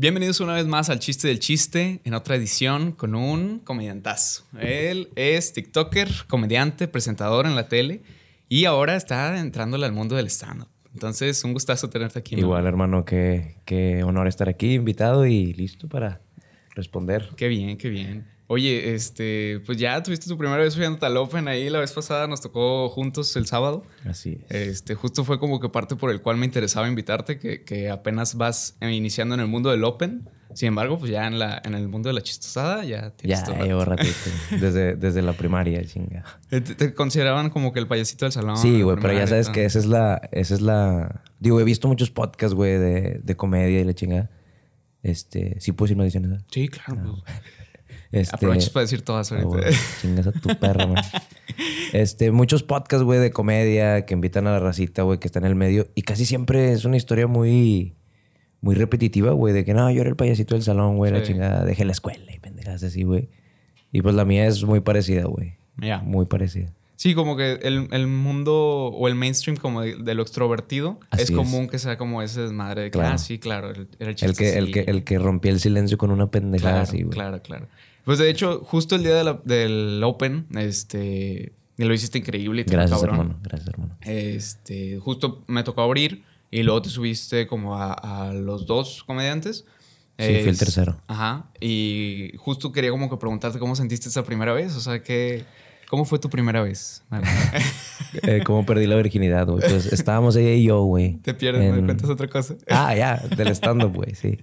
Bienvenidos una vez más al Chiste del Chiste, en otra edición con un comediantazo. Él es TikToker, comediante, presentador en la tele y ahora está entrándole al mundo del stand-up. Entonces, un gustazo tenerte aquí. Igual, hermano, qué, qué honor estar aquí, invitado y listo para responder. Qué bien, qué bien. Oye, este, pues ya tuviste tu primera vez subiendo al Open ahí la vez pasada, nos tocó juntos el sábado. Así es. Este, justo fue como que parte por el cual me interesaba invitarte, que, que apenas vas iniciando en el mundo del Open. Sin embargo, pues ya en, la, en el mundo de la chistosada ya tienes ya, llevo ratito. desde, desde la primaria, chinga. ¿Te, te consideraban como que el payasito del salón? sí, güey, pero ya sabes que esa es la... Esa es la... Digo, he visto muchos podcasts, güey, de, de comedia y la chingada. Este... Sí puedo decir maldiciones. Sí, claro. pues. Este, Aprovechas para decir todas ah, ahorita. chingas a tu perra, man. Este, muchos podcasts, güey, de comedia que invitan a la racita, güey, que está en el medio. Y casi siempre es una historia muy... Muy repetitiva, güey, de que no, yo era el payasito del salón, güey, la chingada, dejé la escuela y pendejadas así, güey. Y pues la mía es muy parecida, güey. Ya. Muy parecida. Sí, como que el, el mundo o el mainstream como de, de lo extrovertido Así es es. común que sea como ese desmadre de que, Claro. ah, sí, claro, el- el El que, el, que, el que rompía el silencio con una pendejada Claro, así, güey. claro, claro. Pues de hecho, justo el día de la- del Open, este, lo hiciste increíble. y te Gracias, cabrón. hermano. Gracias, hermano. Este, justo me tocó abrir y luego te subiste como a, a los dos comediantes. Sí, fui el Es- tercero. Ajá. Y justo quería como que preguntarte cómo sentiste esa primera vez. O sea, que, ¿cómo fue tu primera vez? Eh, ¿Cómo perdí la virginidad, güey? Pues estábamos ella y yo, güey. Te pierdes, me en- cuentas otra cosa. Ah, ya, del stand-up, güey, sí.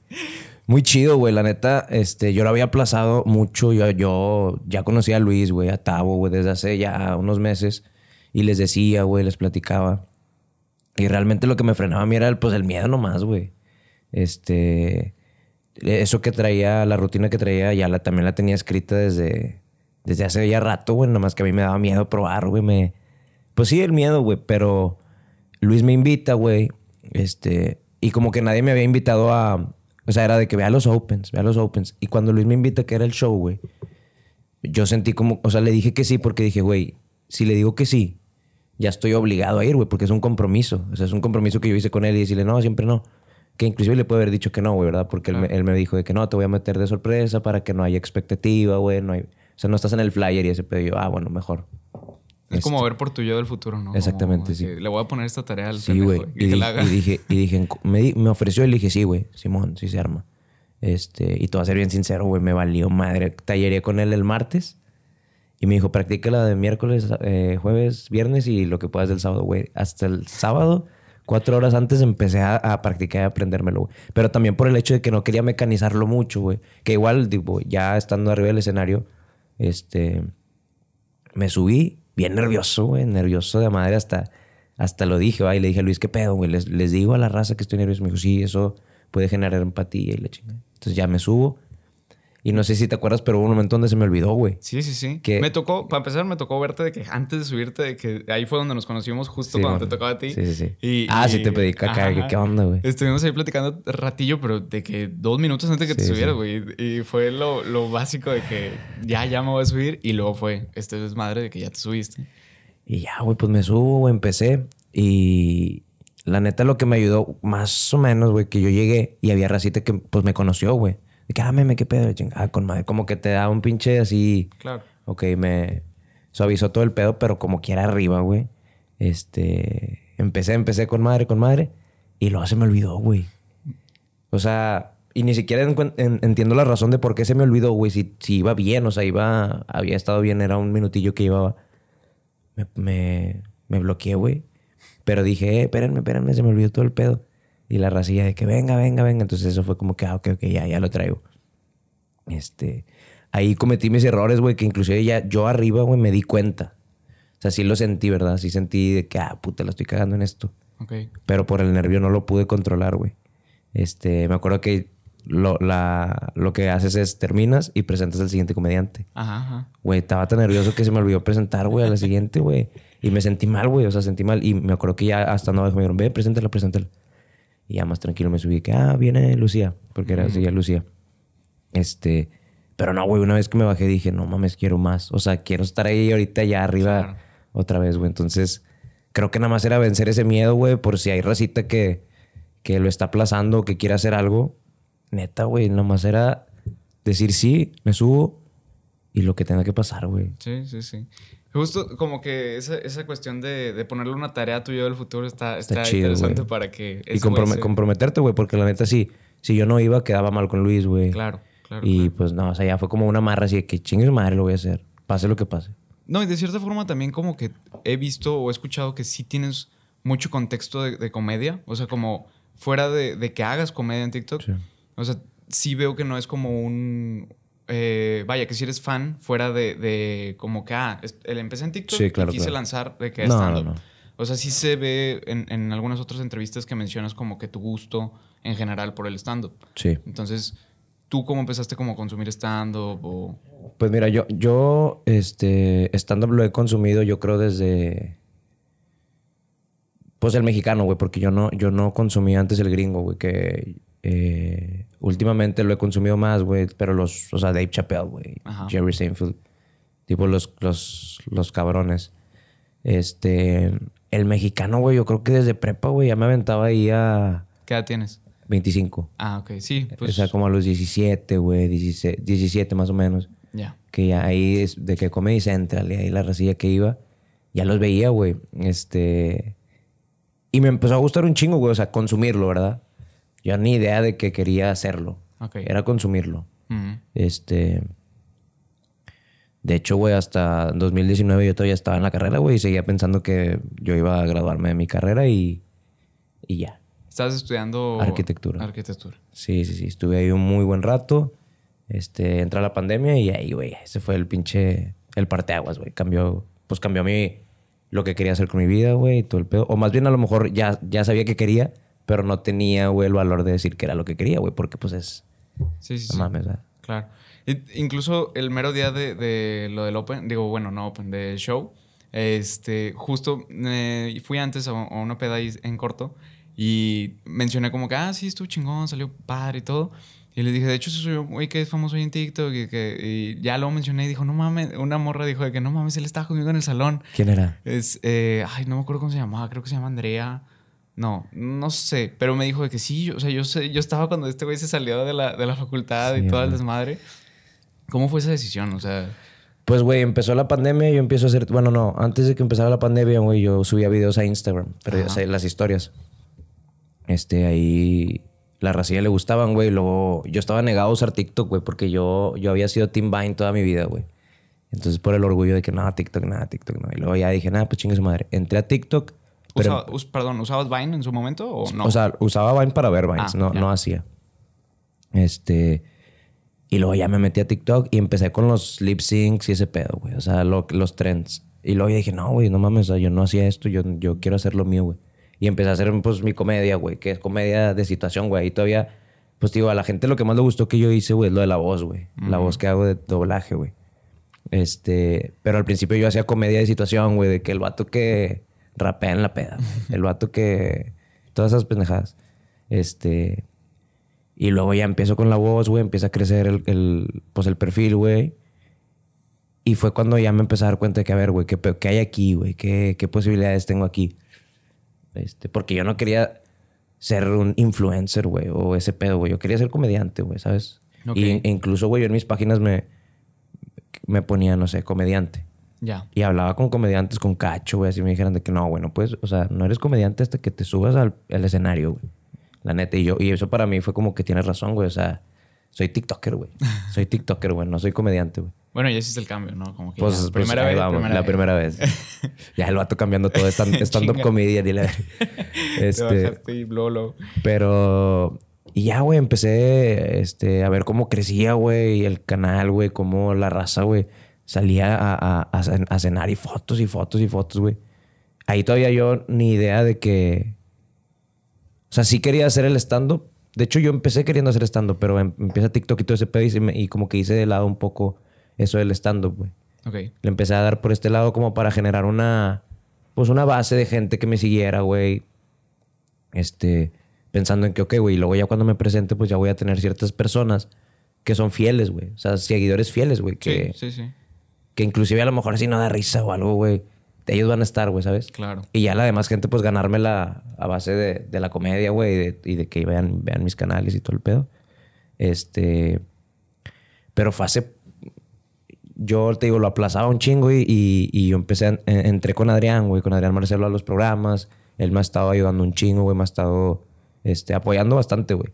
Muy chido, güey. La neta, este, yo lo había aplazado mucho. Yo, yo ya conocía a Luis, güey, a Tavo, güey, desde hace ya unos meses. Y les decía, güey, les platicaba. Y realmente lo que me frenaba a mí era el, pues, el miedo nomás, güey. Este... Eso que traía, la rutina que traía, ya la, también la tenía escrita desde, desde hace ya rato, güey. Nomás que a mí me daba miedo probar, güey. Me... Pues sí, el miedo, güey. Pero Luis me invita, güey. Este... Y como que nadie me había invitado a... O sea, era de que vea los opens, vea los opens. Y cuando Luis me invita, que era el show, güey. Yo sentí como... O sea, le dije que sí porque dije, güey, si le digo que sí, ya estoy obligado a ir, güey, porque es un compromiso. O sea, es un compromiso que yo hice con él y decirle, no, siempre no. Que inclusive le puede haber dicho que no, güey, ¿verdad? Porque él, me, él me dijo de que no, te voy a meter de sorpresa para que no haya expectativa, güey. No hay, o sea, no estás en el flyer y ese yo, ah, bueno, mejor. Es como ver por tu yo del futuro, ¿no? Exactamente, Como sí. Le voy a poner esta tarea al Sí, güey. y Y, la y dije, y dije, me, di- me ofreció y le dije, sí, güey, Simón, sí se arma. Este, y voy a ser bien sincero, güey, me valió madre. Talleré con él el martes y me dijo, practícala de miércoles, eh, jueves, viernes y lo que puedas del sábado, güey. Hasta el sábado, cuatro horas antes, empecé a, a practicar y a aprendérmelo, güey. Pero también por el hecho de que no quería mecanizarlo mucho, güey. Que igual, digo, ya estando arriba del escenario, este, me subí bien nervioso, güey, nervioso de madre hasta, hasta lo dije, le dije a Luis, ¿qué pedo, güey? Les, les digo a la raza que estoy nervioso. Me dijo, sí, eso puede generar empatía y la chingada. Entonces ya me subo. Y no sé si te acuerdas, pero hubo un momento donde se me olvidó, güey. Sí, sí, sí. Que- Me tocó, para empezar, me tocó verte de que antes de subirte, de que ahí fue donde nos conocimos justo Sí, cuando man. te tocaba a ti. Sí, sí, sí. Y- ah, y- sí te pedí caca. Ajá, ¿Qué, onda, güey? Estuvimos ahí platicando ratillo, pero de que dos minutos antes de que te subieras, sí. güey. Y fue lo, lo básico de que ya, ya me voy a subir. Y luego fue este desmadre de que ya te subiste. Y ya, güey, pues me subo, güey, empecé. Y la neta lo que me ayudó más o menos, güey, que yo llegué y había racita que pues me conoció, güey. De que, ah, meme, qué pedo, chingada, con madre. Como que te da un pinche así... Claro. Ok, me suavizó todo el pedo, pero como quiera arriba, güey. Este. Empecé, empecé con madre, con madre. Y luego se me olvidó, güey. O sea, y ni siquiera en- entiendo la razón de por qué se me olvidó, güey. Si, si iba bien, o sea, iba. Había estado bien, era un minutillo que. Me, me, me bloqueé, güey. Pero dije, eh, espérenme, espérenme, se me olvidó todo el pedo. Y la racilla de que venga, venga, venga. Entonces eso fue como que, ah, ok, ok, ya, ya lo traigo. Este. Ahí cometí mis errores, güey, que inclusive ya yo arriba, güey, me di cuenta. O sea, sí lo sentí, ¿verdad? Sí sentí de que, ah, puta, la estoy cagando en esto. Pero por el nervio no lo pude controlar, güey. Este, me acuerdo que lo, la, lo que haces es terminas y presentas al siguiente comediante. Ajá, ajá. Güey, estaba tan nervioso que se me olvidó presentar, güey, a la siguiente, güey. Y me sentí mal, güey. O sea, sentí mal. Y me acuerdo que ya hasta no me dijeron, ve, preséntala, preséntala. Y ya más tranquilo me subí que, ah, viene Lucía. Porque era así, ya Lucía. Este... Pero no, güey, una vez que me bajé dije, no mames, quiero más. O sea, quiero estar ahí ahorita ya arriba Claro. otra vez, güey. Entonces, creo que nada más era vencer ese miedo, güey, por si hay racita que, que lo está aplazando o que quiere hacer algo. neta, güey, nomás era decir sí, me subo y lo que tenga que pasar, güey. Sí, sí, sí. Justo como que esa, esa cuestión de, de ponerle una tarea a tu yo del futuro está, está, chido, interesante para que... Y comprome- comprometerte, güey, porque la neta sí, si yo no iba, quedaba mal con Luis, güey. Claro, claro. y claro. pues no, o sea, ya fue como una marra así de que chingue madre lo voy a hacer. Pase lo que pase. No, y de cierta forma también como que he visto o he escuchado que sí tienes mucho contexto de, de comedia. O sea, como fuera de, de que hagas comedia en TikTok. Sí. O sea, sí veo que no es como un... eh, vaya, que si eres fan fuera de, de como que, ah, él empecé en TikTok Sí, claro, y quise lanzar de que No, no, no. O sea, sí se ve en, en algunas otras entrevistas que mencionas como que tu gusto en general por el stand-up. Sí. Entonces, ¿tú cómo empezaste como a consumir stand-up o...? Pues mira, yo, yo, este, stand-up lo he consumido, yo creo, desde. Pues el mexicano, güey, porque yo no, yo no consumía antes el gringo, güey, que eh, últimamente lo he consumido más, güey, pero los, o sea, Dave Chappelle, güey. Jerry Seinfeld, tipo los, los, los cabrones. Este, el mexicano, güey, yo creo que desde prepa, güey, ya me aventaba ahí a ¿Qué edad tienes? 25. Ah, ok. Sí, pues... o sea, como a los 17, güey, 17, 17 más o menos Ya. que ya ahí es de que Comedy Central y ahí la racilla que iba, ya los veía, güey. Este. Y me empezó a gustar un chingo, güey. O sea, consumirlo, ¿verdad? Yo ni idea de que quería hacerlo. Ok. Era consumirlo. Este. De hecho, güey, hasta 2019 yo todavía estaba en la carrera, güey, y seguía pensando que yo iba a graduarme de mi carrera y. Y ya. ¿Estás estudiando... Arquitectura. Arquitectura. Sí, sí, sí. Estuve ahí un muy buen rato. Este, entra la pandemia y ahí, güey, ese fue el pinche, el parteaguas, güey. Cambió, pues cambió mi, lo que quería hacer con mi vida, güey, y todo el pedo. O más bien a lo mejor ya, ya sabía que quería, pero no tenía, güey, el valor de decir que era lo que quería, güey, porque pues es, Sí, sí, no sí. mames, ¿verdad? Claro. Incluso el mero día de, de lo del Open, digo, bueno, no Open, del show, este, justo eh, fui antes a, a una peda en corto y mencioné como que, ah, sí, estuvo chingón, salió padre y todo. Y le dije, de hecho, soy un güey que es famoso ahí en TikTok y, que, y ya lo mencioné y dijo, no mames, una morra dijo de que no mames, él estaba conmigo en el salón. ¿Quién era? Es, eh, ay, no me acuerdo cómo se llamaba, creo que se llama Andrea. No, no sé, pero me dijo de que sí, o sea, yo sé, yo estaba cuando este güey se salió de la, de la facultad y todo el desmadre. ¿Cómo fue esa decisión? O sea, Pues, güey, empezó la pandemia y yo empiezo a hacer... Bueno, no, antes de que empezara la pandemia, güey, yo subía videos a Instagram, pero o sea, las historias. Este, ahí... La racilla le gustaban, güey. Luego yo estaba negado a usar TikTok, güey, porque yo, yo había sido Team Vine toda mi vida, güey. Entonces, por el orgullo de que no, TikTok, nada, TikTok, no. Y luego ya dije, nada, pues chingue su madre. Entré a TikTok, pero... usaba- us- perdón, ¿usabas Vine en su momento o no? O sea, usaba Vine para ver Vines, Ah, no, no hacía. Este. Y luego ya me metí a TikTok y empecé con los lip syncs y ese pedo, güey. O sea, lo- los trends. Y luego ya dije, no, güey, no mames, o sea, yo no hacía esto, yo, yo quiero hacer lo mío, güey. Y empecé a hacer, pues, mi comedia, güey, que es comedia de situación, güey. Y todavía, pues, digo, a la gente lo que más le gustó que yo hice, güey, es lo de la voz, güey. La voz que hago de doblaje, güey. Este, pero al principio yo hacía comedia de situación, güey, de que el vato que rapea en la peda, el vato que todas esas pendejadas. Este, y luego ya empiezo con la voz, güey, empieza a crecer el, el, pues el perfil, güey. Y fue cuando ya me empecé a dar cuenta de que, a ver, güey, ¿qué, qué hay aquí, güey? ¿Qué, ¿Qué posibilidades tengo aquí? Este, porque yo no quería ser un influencer, güey, o ese pedo, güey. Yo quería ser comediante, güey, ¿sabes? Y e incluso, güey, yo en mis páginas me, me ponía, no sé, comediante. Ya. Y hablaba con comediantes con cacho, güey. Así me dijeron de que no, güey, no puedes, o sea, no eres comediante hasta que te subas al, al escenario, güey. La neta. Y yo, y eso para mí fue como que tienes razón, güey. O sea, soy TikToker, güey. Soy TikToker, güey. No soy comediante, güey. Bueno, ya hiciste el cambio, ¿no? Como que Pues, ya, pues, primera vez, vamos, primera la vez. primera vez. ya el vato cambiando todo, stand- stand-up la... Te Este, bajaste y luego. pero... Y ya, güey, empecé este, a ver cómo crecía, güey, el canal, güey, cómo la raza, güey, salía a, a, a cen- a cenar y fotos y fotos y fotos, güey. Ahí todavía yo ni idea de que... O sea, sí quería hacer el stand-up. De hecho, yo empecé queriendo hacer stand-up, pero em- empieza TikTok y todo ese pedo y, me- y como que hice de lado un poco eso del stand-up, güey. Ok. Le empecé a dar por este lado como para generar una... Pues una base de gente que me siguiera, güey. Este... Pensando en que, ok, güey, y luego ya cuando me presente, pues ya voy a tener ciertas personas que son fieles, güey. O sea, seguidores fieles, güey. Que, Sí, sí, sí. que inclusive a lo mejor así no da risa o algo, güey. Ellos van a estar, güey, ¿sabes? Claro. Y ya la demás gente, pues ganármela a base de, de la comedia, güey, y de, y de que vean, vean mis canales y todo el pedo. Este. Pero fue hace. Yo te digo, lo aplazaba un chingo y, y, y yo empecé, a- entré con Adrián, güey, con Adrián Marcelo a los programas. Él me ha estado ayudando un chingo, güey, me ha estado este, apoyando bastante, güey.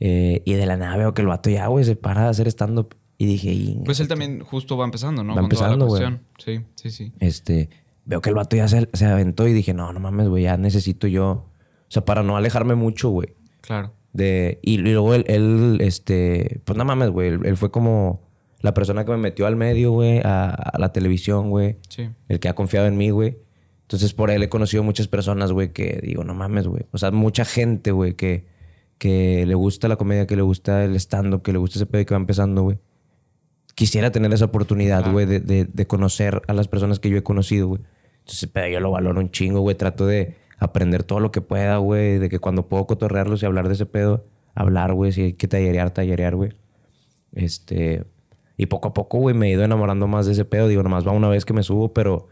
Eh, y de la nada veo que el vato ya, güey, se para de hacer stand-up. Y dije, "Inga, Pues él también justo va empezando, ¿no? Va Con empezando, güey. Sí, sí, sí. este, veo que el vato ya se, se aventó y dije, no, no mames, güey, ya necesito yo. O sea, para no alejarme mucho, güey. Claro. De, y, y luego él, él, este, pues no mames, güey. Él, él fue como la persona que me metió al medio, güey, a, a la televisión, güey. Sí. El que ha confiado en mí, güey. Entonces, por él he conocido muchas personas, güey, que digo, no mames, güey. O sea, mucha gente, güey, que, que le gusta la comedia, que le gusta el stand-up, que le gusta ese pedo y que va empezando, güey. Quisiera tener esa oportunidad, Claro. güey, de, de- de conocer a las personas que yo he conocido, güey. Entonces, pero yo lo valoro un chingo, güey. Trato de aprender todo lo que pueda, güey. De que cuando puedo cotorrearlos y hablar de ese pedo, hablar, güey. Si hay que tallerear, tallerear, güey. Este. Y poco a poco, güey, me he ido enamorando más de ese pedo. Digo, nomás va una vez que me subo, pero.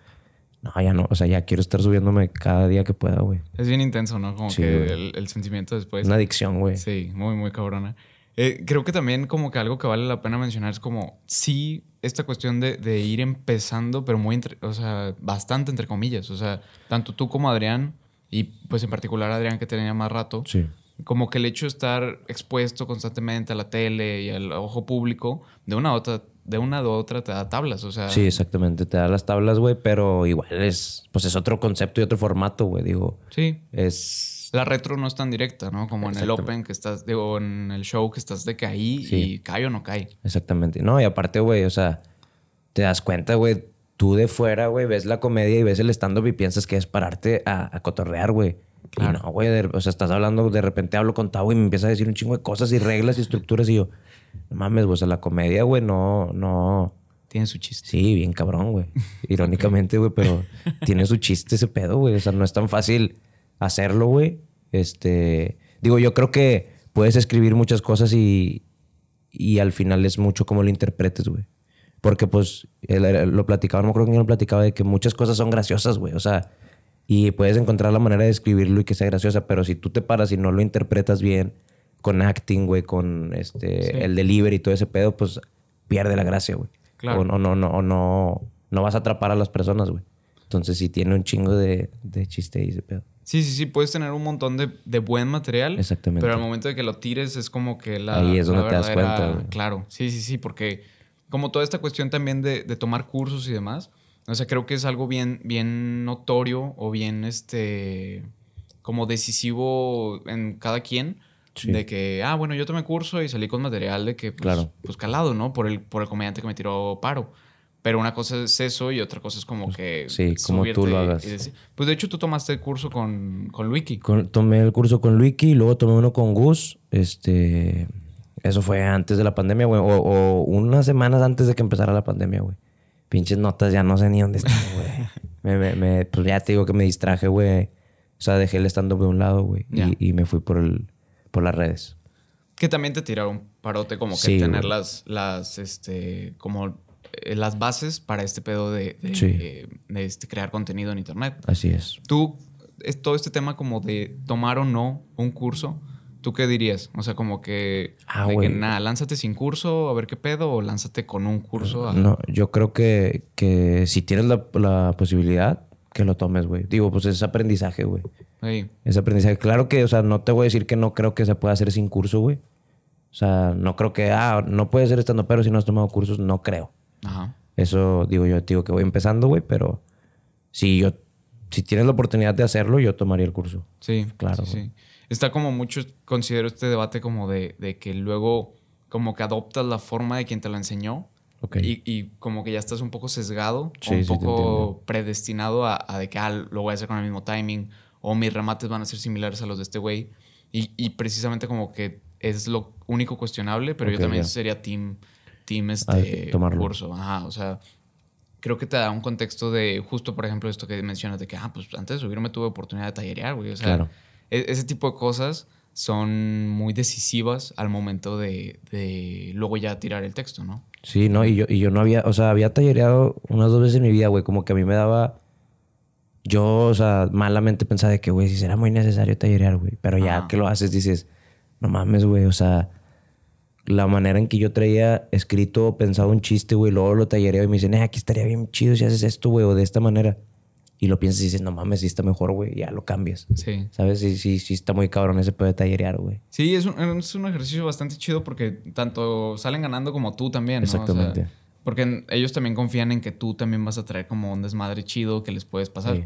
No, ya no. O sea, ya quiero estar subiéndome cada día que pueda, güey. Es bien intenso, ¿no? Como Sí, que el, el sentimiento después. Una adicción, güey. Sí, muy, muy cabrona. Eh, creo que también como que algo que vale la pena mencionar es como, sí, esta cuestión de, de ir empezando, pero muy, entre- o sea, bastante entre comillas. O sea, tanto tú como Adrián, y pues en particular Adrián que tenía más rato, Sí. Como que el hecho de estar expuesto constantemente a la tele y al ojo público, de una u otra, de una u otra te da tablas. O sea, Sí, exactamente. Te da las tablas, güey, pero igual es. Pues es otro concepto y otro formato, güey. Digo, sí. es. La retro no es tan directa, ¿no? Como en el. Open que estás, digo, en el show que estás de que ahí Sí. y cae o no cae. Exactamente. No, y aparte, güey, o sea, te das cuenta, güey, tú de fuera, güey, ves la comedia y ves el stand-up y piensas que es pararte a, a cotorrear, güey. Claro. Y no, güey, de- o sea, estás hablando, de repente hablo con Tavo y me empieza a decir un chingo de cosas y reglas y estructuras y yo, no mames, güey, o sea, la comedia, güey, no, no. Tiene su chiste. Sí, bien cabrón, güey. Irónicamente, güey, pero tiene su chiste ese pedo, güey. O sea, no es tan fácil hacerlo, güey. Este, digo, yo creo que puedes escribir muchas cosas y, y al final es mucho como lo interpretes, güey. Porque pues él- él lo platicaba, no me acuerdo quién lo platicaba, de que muchas cosas son graciosas, güey. O sea, y puedes encontrar la manera de escribirlo y que sea graciosa, pero si tú te paras y no lo interpretas bien con acting, güey, con este, Sí. el delivery y todo ese pedo, pues pierde la gracia, güey. Claro. O no, no, no, o no, no vas a atrapar a las personas, güey. Entonces sí tiene un chingo de, de chiste y ese pedo. Sí, sí, sí, puedes tener un montón de, de buen material. Exactamente. Pero al momento de que lo tires es como que la. Ahí es donde te das cuenta, güey. Claro, sí, sí, sí, porque como toda esta cuestión también de, de tomar cursos y demás, o sea, creo que es algo bien, bien notorio o bien este. como decisivo en cada quien. Sí. De que, ah, bueno, yo tomé curso y salí con material de que, pues, Claro. pues calado, ¿no? Por el, por el comediante que me tiró paro. Pero una cosa es eso y otra cosa es como que. sí, como tú lo hagas. decir- pues de hecho tú tomaste el curso con, con Luiki. Con- tomé el curso con Luiki y luego tomé uno con Gus. Este. Eso fue antes de la pandemia, güey. O, o unas semanas antes de que empezara la pandemia, güey. Pinches notas, ya no sé ni dónde están, güey. me, me, me- pues ya te digo que me distraje, güey. O sea, dejé el stand-up de un lado, güey. Y, y me fui por, el, por las redes. Que también te tiraron parote como que Sí, tener güey. las, las, este, como eh, las bases para este pedo de, de, Sí. de, este, crear contenido en internet. Así es. Tú, es todo este tema como de tomar o no un curso, ¿tú qué dirías? O sea, como que, Ah, de que nada, lánzate sin curso, a ver qué pedo, o lánzate con un curso. a- No, yo creo que, que si tienes la, la posibilidad, que lo tomes, güey. Digo, pues es aprendizaje, güey. Ey, Es aprendizaje. Claro que, o sea, no te voy a decir que no creo que se pueda hacer sin curso, güey. O sea, no creo que, ah, no puedes ser estando pero si no has tomado cursos, no creo. Ajá. Eso digo yo, digo que voy empezando, güey, pero si yo, si tienes la oportunidad de hacerlo, yo tomaría el curso. Sí, Claro, sí, sí. Está como mucho, considero este debate como de, de que luego como que adoptas la forma de quien te lo enseñó Ok. y, y como que ya estás un poco sesgado Sí, o un sí, poco predestinado a, a de que ah, lo voy a hacer con el mismo timing o mis remates van a ser similares a los de este güey. Y, y precisamente como que es lo único cuestionable, pero Ok, yo también ya. sería team, team Ah, este curso. Ajá, o sea, creo que te da un contexto de justo, por ejemplo, esto que mencionas de que, ah, pues antes de subirme tuve oportunidad de tallerear, güey. O sea, Claro. E- ese tipo de cosas son muy decisivas al momento de, de luego ya tirar el texto, ¿no? Sí, no, y yo, y yo no había, o sea, había tallereado unas dos veces en mi vida, güey, como que a mí me daba. Yo, o sea, malamente pensaba de que, güey, si será muy necesario tallerear, güey. Pero ya Ajá. que lo haces, dices, no mames, güey, o sea, la manera en que yo traía escrito, pensado un chiste, güey, luego lo tallereo y me dicen, eh, aquí estaría bien chido si haces esto, güey, o de esta manera. Y lo piensas y dices, no mames, sí está mejor, güey, ya lo cambias. Sí. ¿Sabes? Sí, sí, sí está muy cabrón ese pedo de tallerear, güey. Sí, es un, es un ejercicio bastante chido porque tanto salen ganando como tú también, ¿no? O sea, Exactamente. porque ellos también confían en que tú también vas a traer como un desmadre chido que les puedes pasar. Sí.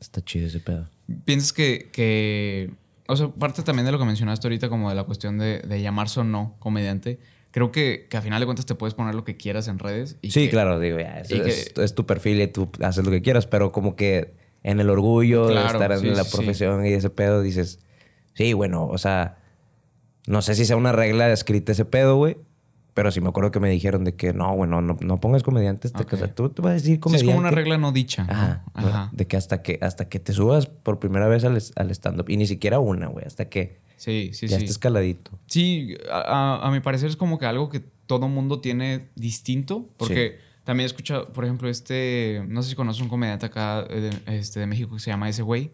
Está chido ese pedo. ¿Piensas que, que, o sea, parte también de lo que mencionaste ahorita, como de la cuestión de, de llamarse o no comediante, creo que, que a final de cuentas te puedes poner lo que quieras en redes. Y sí, que- claro, digo, ya, es, es- es tu perfil y tú haces lo que quieras, pero como que en el orgullo Claro, de estar en sí, la sí, sí. profesión y ese pedo dices, sí, bueno, o sea, no sé si sea una regla escrita ese pedo, güey, pero sí me acuerdo que me dijeron de que no, güey, no, no, pongas comediantes, te- Ok. o sea, tú te vas a decir comediante. es como una regla no dicha. ¿no? Ajá, Ajá. De que hasta que hasta que te subas por primera vez al, al stand-up, y ni siquiera una, güey, hasta que Sí, sí, ya sí. esté escaladito. Sí, a, a- mi parecer es como que algo que todo mundo tiene distinto, porque también escucha, por ejemplo, este, no sé si conoces un comediante acá de, este, de México que se llama ese güey.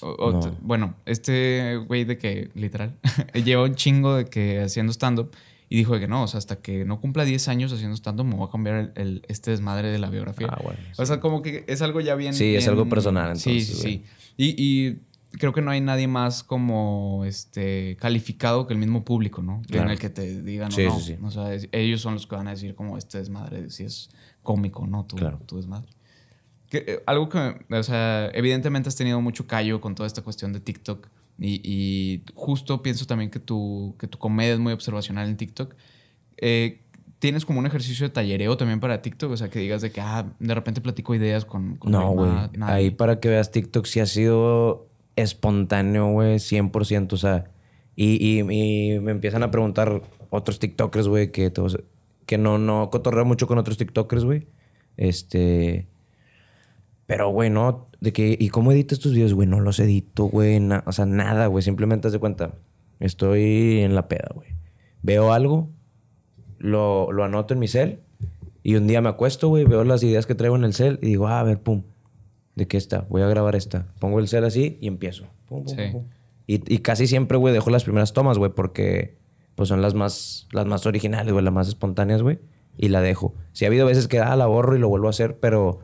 O- No. Bueno, este güey de que, literal, lleva un chingo de que haciendo stand-up y dijo de que no, o sea, hasta que no cumpla 10 años haciendo stand-up me voy a cambiar el, el- este desmadre de la biografía. Ah, bueno. O sea, como que es algo ya bien. Sí, es bien- algo personal, Sí, entonces, sí, güey. sí. Y, y creo que no hay nadie más como este calificado que el mismo público, ¿no? Claro. En el que te digan Sí, o no. sí, sí. O sea, es- ellos son los que van a decir como este desmadre, si es cómico, ¿no? Tu, Claro. tu desmadre. Que, eh, algo que, o sea, evidentemente has tenido mucho callo con toda esta cuestión de TikTok. Y, y justo pienso también que tu, que tu comedia es muy observacional en TikTok. Eh, ¿Tienes como un ejercicio de tallereo también para TikTok? O sea, que digas de que, ah, de repente platico ideas con... con No, güey. Ahí para que veas TikTok sí ha sido espontáneo, güey, 100%. O sea, y, y, me empiezan a preguntar otros TikTokers, güey, que, que no, no cotorreo mucho con otros TikTokers, güey. Este. Pero, güey, no. De que, ¿y cómo editas tus videos, güey? No los edito, güey. o sea, nada, güey. Simplemente haz de cuenta. Estoy en la peda, güey. Veo algo, lo, lo anoto en mi cel. Y un día me acuesto, güey, veo las ideas que traigo en el cel y digo, ah, a ver, pum. ¿De qué está? Voy a grabar esta. Pongo el cel así y empiezo. Pum, pum, Sí. pum. Y, y casi siempre, güey, dejo las primeras tomas, güey, porque pues son las más, las más originales, güey, las más espontáneas, güey. Y la dejo. Sí ha habido veces que, ah, la borro y lo vuelvo a hacer, pero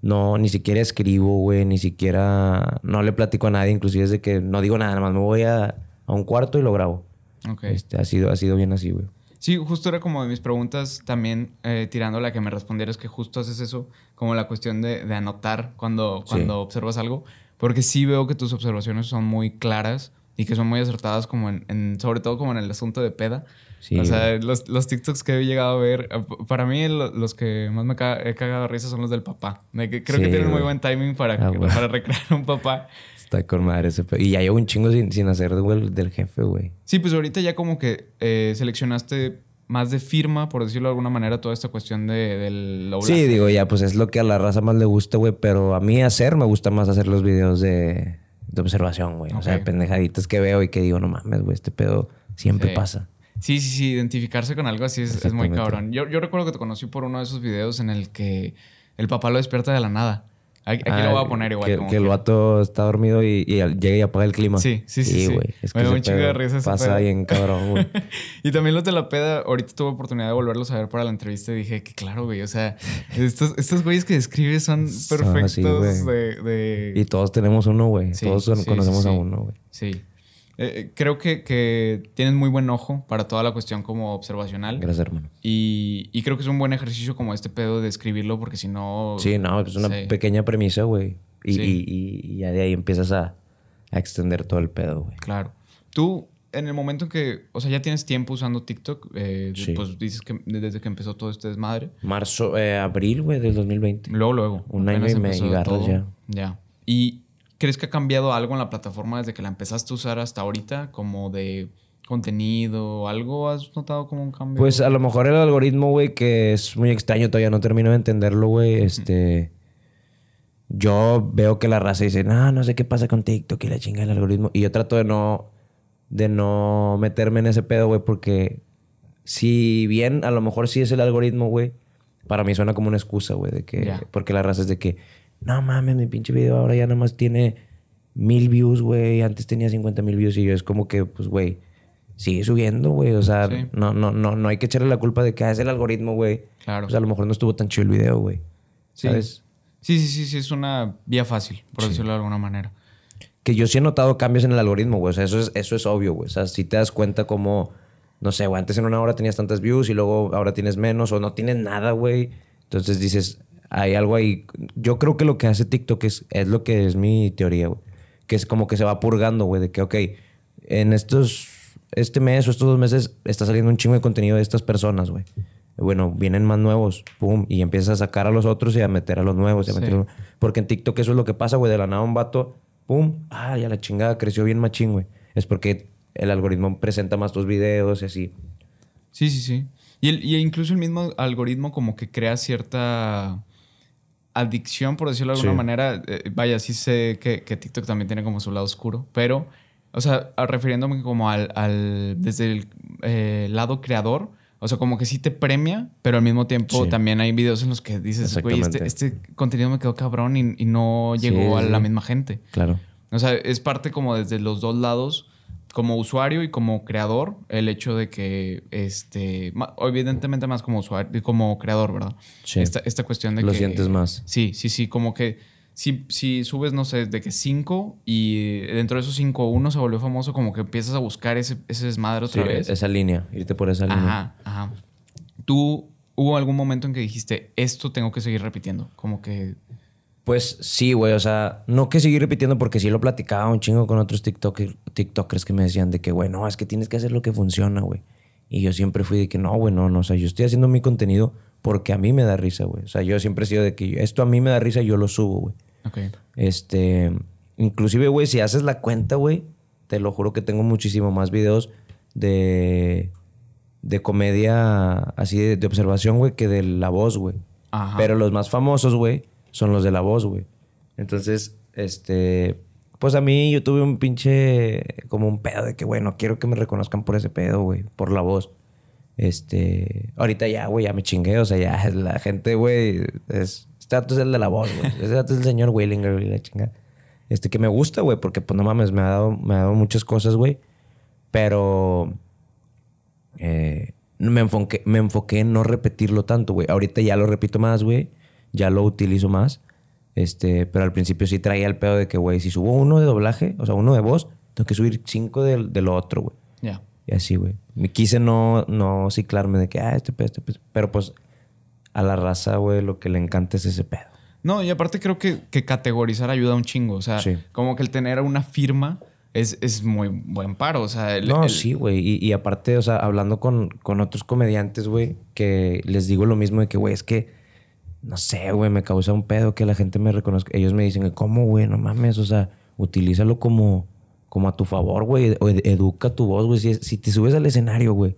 no, ni siquiera escribo, güey, ni siquiera, no le platico a nadie, inclusive es de que no digo nada, nada más me voy a, a un cuarto y lo grabo. Ok. Este, ha sido, ha sido bien así, güey. Sí, justo era como de mis preguntas también eh, tirando a la que me respondieras que justo haces eso, como la cuestión de, de anotar cuando, Sí. cuando observas algo, porque sí veo que tus observaciones son muy claras y que son muy acertadas como en, en- sobre todo como en el asunto de peda. Sí, o sea, los, los TikToks que he llegado a ver, eh, para mí lo- los que más me he cagado de risa son los del papá. De que creo Sí, que tienen muy buen timing para, Ah, para recrear un papá. Está con madre ese pe- Y ya llevo un chingo sin, sin hacer del jefe, güey. Sí, pues ahorita ya como que eh, seleccionaste más de firma, por decirlo de alguna manera, toda esta cuestión de, del doblaje. Sí, digo, ya, pues es lo que a la raza más le gusta, güey. Pero a mí hacer me gusta más hacer los videos de, de observación, güey. O sea, Ok. pendejaditas que veo y que digo, no mames, güey, este pedo siempre Sí. pasa. Sí, sí, sí, identificarse con algo así es, es muy cabrón. Yo, yo recuerdo que te conocí por uno de esos videos en el que el papá lo despierta de la nada. Aquí, aquí Ah, lo voy a poner igual. Que, como que el vato está dormido y, y llega y apaga el clima. Sí, sí, sí, sí. güey. Es que Me da ese un chingo de risa ese Pasa bien cabrón, güey. Y también los de la peda, ahorita tuve oportunidad de volverlos a ver para la entrevista y dije que claro, güey, o sea, estos, estos güeyes que describes son Son perfectos así, güey. de, de- y todos tenemos uno, güey. Sí, todos sí, conocemos sí, a sí. uno, güey. Sí. Eh, eh, creo que, que tienes muy buen ojo para toda la cuestión como observacional. Gracias, hermano. Y, y creo que es un buen ejercicio como este pedo de escribirlo, porque si no. Sí, no, es una Sí. pequeña premisa, güey. Y, Sí. y- y- ya de ahí empiezas a, a extender todo el pedo, güey. Claro. Tú, en el momento en que. O sea, ya tienes tiempo usando TikTok, eh, Sí. pues dices que desde que empezó todo este desmadre. Marzo, eh, abril, güey, del 2020. Luego, luego. Un año y medio, ya. Ya. ¿Y crees que ha cambiado algo en la plataforma desde que la empezaste a usar hasta ahorita? Como de contenido algo, ¿has notado como un cambio? Pues a lo mejor el algoritmo, güey, que es muy extraño, todavía no termino de entenderlo, güey. Este. Yo veo que la raza dice, no, no sé qué pasa con TikTok y la chinga el algoritmo. Y yo trato de no. de no meterme en ese pedo, güey, porque si bien a lo mejor sí es el algoritmo, güey, para mí suena como una excusa, güey, de que. Porque la raza es de que, no mames, mi pinche video ahora ya nada más tiene mil views, güey. Antes tenía 50 mil views y yo es como que, pues, güey. sigue subiendo, güey. O sea, Sí. no, no, no, no hay que echarle la culpa de que ah, es el algoritmo, güey. Claro. O sea, a lo mejor no estuvo tan chido el video, güey. Sí. ¿Sabes? Sí, sí, sí, sí, es una vía fácil, por decirlo de alguna manera. Que yo sí he notado cambios en el algoritmo, güey. O sea, eso es, eso es obvio, güey. O sea, si te das cuenta como, no sé, güey, antes en una hora tenías tantas views y luego ahora tienes menos o no tienes nada, güey. Entonces dices, hay algo ahí. Yo creo que lo que hace TikTok es, es lo que es mi teoría, güey. Que es como que se va purgando, güey, de que, ok, en estos, este mes o estos dos meses está saliendo un chingo de contenido de estas personas, güey. Bueno, vienen más nuevos, pum, y empiezas a sacar a los otros y a meter a los nuevos. y a meter a los- Porque en TikTok eso es lo que pasa, güey. De la nada un vato, pum, ah, ya la chingada, creció bien machín, güey. Es porque el algoritmo presenta más tus videos y así. Sí, sí, sí. Y, el- y incluso el mismo algoritmo como que crea cierta adicción, por decirlo de alguna Sí. manera. Eh, vaya, sí sé que, que TikTok también tiene como su lado oscuro, pero, o sea, a- refiriéndome como al, al- desde el eh, lado creador, o sea, como que sí te premia, pero al mismo tiempo Sí. también hay videos en los que dices, güey, este, este contenido me quedó cabrón y, y no Sí, llegó a la misma gente. Claro. O sea, es parte como desde los dos lados, como usuario y como creador, el hecho de que, este, evidentemente más como usuario, como creador, ¿verdad? Sí. Esta, esta cuestión de Lo que... sientes más. Sí, sí, sí, como que si, si subes, no sé, de que cinco y dentro de esos cinco uno se volvió famoso, como que empiezas a buscar ese, ese desmadre otra Sí, vez. Esa línea, irte por esa línea. Ajá, ajá. ¿Tú hubo algún momento en que dijiste, esto tengo que seguir repitiendo? Como que... Pues sí, güey. O sea, no que seguir repitiendo porque sí lo platicaba un chingo con otros TikToker- TikTokers que me decían de que, güey, no, es que tienes que hacer lo que funciona, güey. Y yo siempre fui de que no, güey, no, no. O sea, yo estoy haciendo mi contenido porque a mí me da risa, güey. O sea, yo siempre he sido de que esto a mí me da risa y yo lo subo, güey. Ok. Este, inclusive, güey, si haces la cuenta, güey, te lo juro que tengo muchísimo más videos de, de comedia así de, de observación, güey, que de la voz, güey. Ajá. Pero los más famosos, güey, son los de la voz, güey. Entonces, este, pues a mí yo tuve un pinche, como un pedo de que, güey, no quiero que me reconozcan por ese pedo, güey, por la voz. Este, ahorita ya, güey, ya me chingué, o sea, ya la gente, güey, es, este dato es el de la voz, güey. Este dato es el señor Willinger, güey, la chinga. Este, que me gusta, güey, porque, pues, no mames, me ha dado, me ha dado muchas cosas, güey. Pero, eh, me, enfoqué, me enfoqué en no repetirlo tanto, güey. Ahorita ya lo repito más, güey. Ya lo utilizo más. Este, pero al principio sí traía el pedo de que, güey, si subo uno de doblaje, o sea, uno de voz, tengo que subir cinco de, de lo otro, güey. Ya. Y así, güey. Me quise no, no ciclarme de que, ah, este pedo, este pedo. Pero pues a la raza, güey, lo que le encanta es ese pedo. No, y aparte creo que, que categorizar ayuda un chingo. O sea, Sí. como que el tener una firma es, es muy buen paro. O sea, el- No, el- sí, güey. Y, y aparte, o sea, hablando con, con otros comediantes, güey, que les digo lo mismo de que, güey, es que, no sé, güey, me causa un pedo que la gente me reconozca. Ellos me dicen, ¿cómo, güey? No mames, o sea, utilízalo como, como a tu favor, güey. Ed- educa tu voz, güey. Si, si te subes al escenario, güey,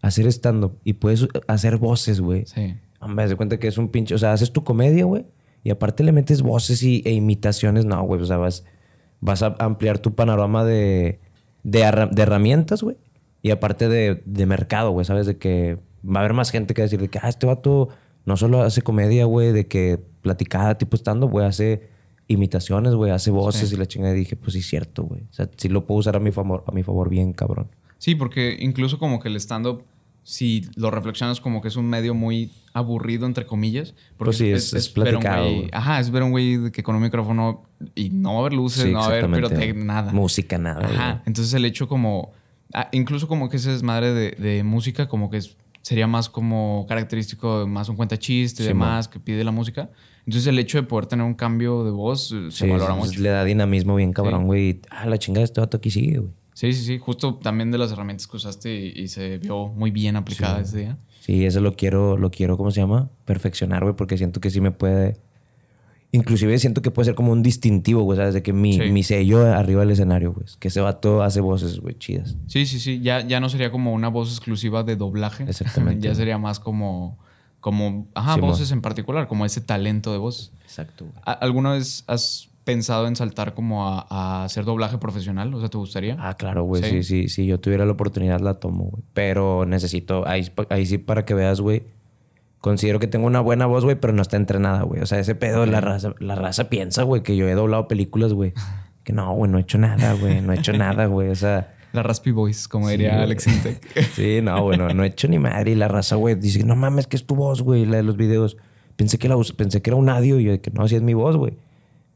hacer stand-up y puedes hacer voces, güey. Sí. Hombre, haz de cuenta que es un pinche. O sea, haces tu comedia, güey. Y aparte le metes voces y, e imitaciones. No, güey. O sea, vas, vas a ampliar tu panorama de, de, de herramientas, güey. Y aparte de, de mercado, güey. Sabes de que va a haber más gente que decir de que, ah, este vato no solo hace comedia, güey, de que platicada tipo estando, güey, hace imitaciones, güey, hace voces Sí. y la chingada. Y dije, pues sí, cierto, güey. O sea, sí lo puedo usar a mi favor, a mi favor bien, cabrón. Sí, porque incluso como que el stand-up, si lo reflexionas como que es un medio muy aburrido, entre comillas. Porque Pues sí, es- es ver un platicado, güey- güey. Ajá, es ver un güey que con un micrófono y no va a haber luces, Sí, no va a haber pirotecnia, nada. Música, nada. Ajá. güey. Entonces el hecho como... ah, incluso como que ese desmadre de, de música como que es- sería más como característico más un cuenta chiste y Sí, demás que pide la música. Entonces el hecho de poder tener un cambio de voz eh, se Sí, valora mucho. Le da dinamismo bien cabrón, Sí. güey. y, Ah, la chingada, este vato aquí sigue, güey. Sí, sí, sí. Justo también de las herramientas que usaste y, y se vio muy bien aplicada ese día. Sí, eso lo quiero, lo quiero, ¿cómo se llama? Perfeccionar, güey, porque siento que sí me puede. Inclusive siento que puede ser como un distintivo, güey, ¿sabes? De que mi, Sí. mi sello arriba del escenario, güey. Que ese vato hace voces, güey, chidas. Sí, sí, sí. Ya, ya no sería como una voz exclusiva de doblaje. Exactamente. ya sería más como, como ajá, voces en particular, como ese talento de voz. Exacto, güey. ¿A- ¿Alguna vez has pensado en saltar como a, a hacer doblaje profesional? O sea, ¿te gustaría? Ah, claro, güey. Sí. Sí, sí, Si yo tuviera la oportunidad, la tomo, güey. Pero necesito, ahí, ahí sí, para que veas, güey. Considero que tengo una buena voz, güey, pero no está entrenada, güey. O sea, ese pedo, la raza, la raza piensa, güey, que yo he doblado películas, güey. Que no, güey, no he hecho nada, güey. No he hecho nada, güey. O sea, La Raspy Voice, como diría Alex Intec. sí, no, bueno, no he hecho ni madre. Y la raza, güey, dice, no mames, que es tu voz, güey, la de los videos. Pensé que, la, pensé que era un audio y yo, que no, si es mi voz, güey.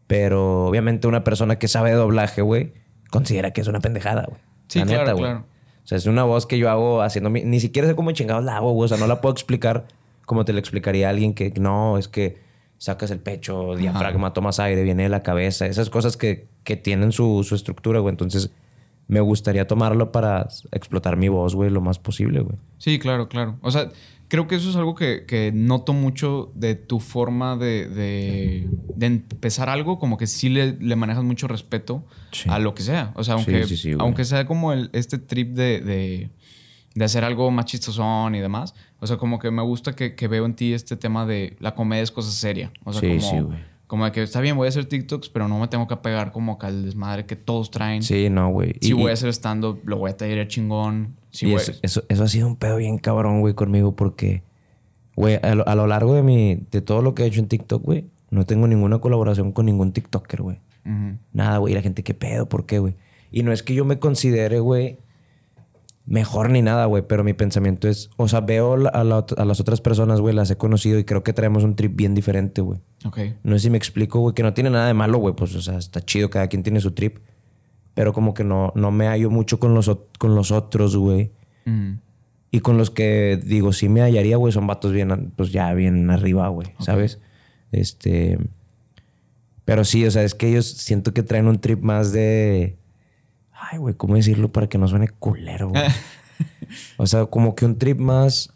Pero obviamente una persona que sabe de doblaje, güey, considera que es una pendejada, güey. Sí, la claro, neta, claro. O sea, es una voz que yo hago haciendo... Ni siquiera sé cómo chingados la hago, güey. O sea, no la puedo explicar como te lo explicaría a alguien que no, es que sacas el pecho, diafragma, tomas aire, viene de la cabeza. Esas cosas que, que tienen su, su estructura, güey. Entonces, me gustaría tomarlo para explotar mi voz, güey, lo más posible, güey. Sí, claro, claro. O sea, creo que eso es algo que, noto mucho de tu forma de, de, empezar algo, como que sí le, manejas mucho respeto a lo que sea. O sea, aunque, aunque sea como el, este trip de, de, hacer algo más chistosón y demás. O sea, como que me gusta que, veo en ti este tema de la comedia es cosa seria. O sea, como, como de que está bien, voy a hacer TikToks, pero no me tengo que apegar como que al desmadre que todos traen. Sí, no, güey. Si voy a hacer stand-up, lo voy a traer chingón. y eso, eso, ha sido un pedo bien cabrón, güey, conmigo, porque, güey, a, lo, largo de mi, de todo lo que he hecho en TikTok, güey, no tengo ninguna colaboración con ningún TikToker, güey. Nada, güey. Y la gente, ¿qué pedo? ¿Por qué, güey? Y no es que yo me considere, güey, mejor ni nada, güey, pero mi pensamiento es, o sea, veo a, las otras personas, güey, las he conocido y creo que traemos un trip bien diferente, güey. Ok. No sé si me explico, güey, que no tiene nada de malo, güey, pues, o sea, está chido, cada quien tiene su trip, pero como que no, no me hallo mucho con los, con los otros, güey. Mm. Y con los que digo, sí me hallaría, güey, son vatos bien, pues ya bien arriba, güey, ¿sabes? Este. Pero sí, o sea, es que ellos siento que traen un trip más de Ay, güey, ¿cómo decirlo para que no suene culero, güey? o sea, como que un trip más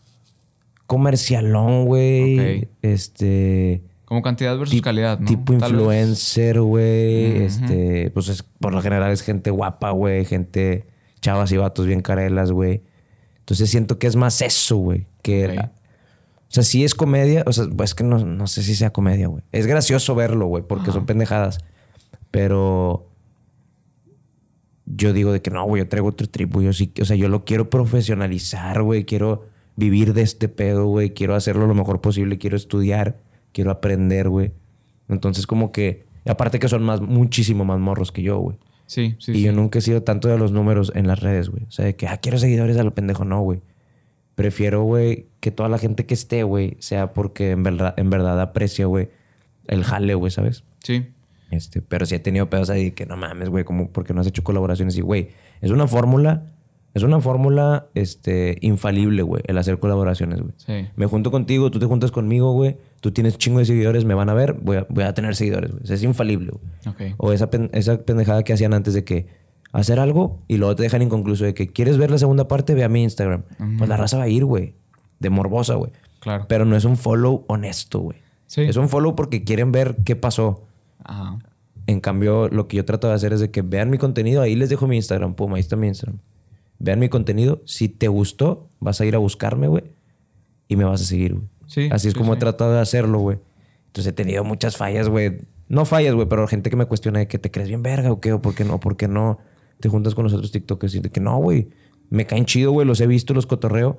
comercialón, güey. Este. Como cantidad versus calidad, ¿no? Tipo influencer, güey. Este. Pues es, por lo general es gente guapa, güey. Gente. Chavas y vatos bien carelas, güey. Entonces siento que es más eso, güey. Que. O sea, sí es comedia. O sea, pues es que no, no sé si sea comedia, güey. Es gracioso verlo, güey, porque son pendejadas. Pero yo digo de que no, güey, yo traigo otro trip, güey. sí, o sea, yo lo quiero profesionalizar, güey. Quiero vivir de este pedo, güey. Quiero hacerlo lo mejor posible. Quiero estudiar. Quiero aprender, güey. Entonces, como que... Aparte que son más, muchísimo más morros que yo, güey. Sí, sí. Y yo nunca he sido tanto de los números en las redes, güey. O sea, de que, ah, quiero seguidores a lo pendejo. No, güey. Prefiero, güey, que toda la gente que esté, güey, sea porque en verdad, en verdad aprecia, güey, el jale, güey, ¿sabes? Sí. Este, pero sí he tenido pedos ahí que no mames, güey, como porque no has hecho colaboraciones y, güey, es una fórmula, es una fórmula este, infalible, güey, el hacer colaboraciones, güey. Sí. Me junto contigo, tú te juntas conmigo, güey, tú tienes chingo de seguidores, me van a ver, voy a, voy a tener seguidores, güey. es infalible, güey. O esa, esa pendejada que hacían antes de que hacer algo y luego te dejan inconcluso de que quieres ver la segunda parte, ve a mi Instagram. Pues la raza va a ir, güey, de morbosa, güey. Claro. Pero no es un follow honesto, güey. Sí. Es un follow porque quieren ver qué pasó. En cambio, lo que yo trato de hacer es de que vean mi contenido, ahí les dejo mi Instagram, pum, ahí está mi Instagram. Vean mi contenido, si te gustó, vas a ir a buscarme, güey, y me vas a seguir, güey. Sí, Así es como he tratado de hacerlo, güey. Entonces he tenido muchas fallas, güey. No fallas, güey, pero gente que me cuestiona de que te crees bien verga o qué, o por qué no, por qué no te juntas con los otros TikTokers y de que no, güey. Me caen chido, güey, los he visto, los cotorreo,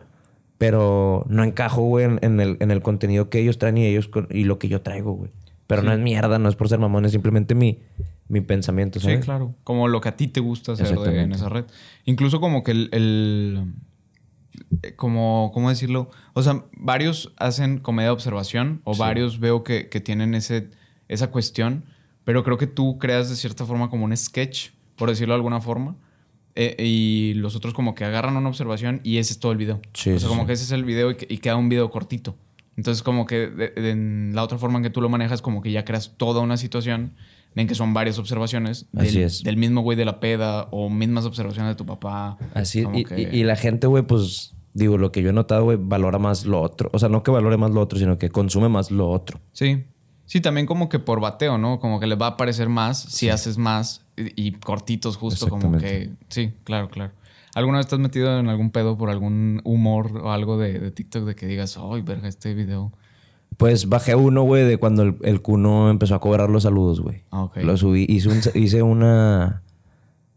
pero no encajo, güey, en, el, en el contenido que ellos traen y ellos y lo que yo traigo, güey. Pero no es mierda, no es por ser mamón, es simplemente mi, mi pensamiento. Sí, claro. Como lo que a ti te gusta hacer en esa red. Incluso como que el, como, ¿cómo decirlo? O sea, varios hacen comedia de observación o varios veo que, tienen ese, esa cuestión, pero creo que tú creas de cierta forma como un sketch, por decirlo de alguna forma. Eh, y los otros como que agarran una observación y ese es todo el video. Sí, o sea, como que ese es el video y, y, queda un video cortito. Entonces, como que en la otra forma en que tú lo manejas, como que ya creas toda una situación en que son varias observaciones del, del mismo güey de la peda o mismas observaciones de tu papá. Así y, y, la gente, güey, pues digo, lo que yo he notado, güey, valora más lo otro. O sea, no que valore más lo otro, sino que consume más lo otro. Sí. Sí, también como que por bateo, ¿no? Como que les va a parecer más si haces más y, cortitos justo, como que... Sí, claro, claro. ¿Alguna vez estás metido en algún pedo por algún humor o algo de, TikTok de que digas, ay, verga, este video? Pues bajé uno, güey, de cuando el, el Cuno empezó a cobrar los saludos, güey. Ah, Lo subí, hice, un, hice una.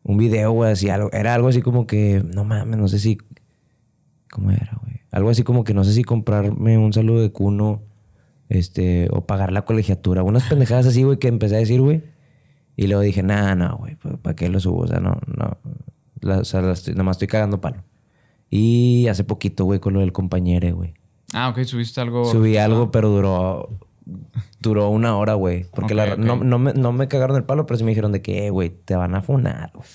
Un video, güey, así, algo. Era algo así como que, no mames, no sé si. ¿Cómo era, güey? Algo así como que no sé si comprarme un saludo de Cuno, este, o pagar la colegiatura. Unas pendejadas así, güey, que empecé a decir, güey. Y luego dije, nah, no, güey, ¿para qué lo subo? O sea, no, no La- o sea, la estoy- nada más estoy cagando palo. Y hace poquito, güey, con lo del compañero, güey. Ah, ok, subiste algo. Subí algo, pero duró. Duró una hora, güey. Porque la-. No, no me, no me cagaron el palo, pero sí me dijeron de que, eh, güey, te van a funar, güey.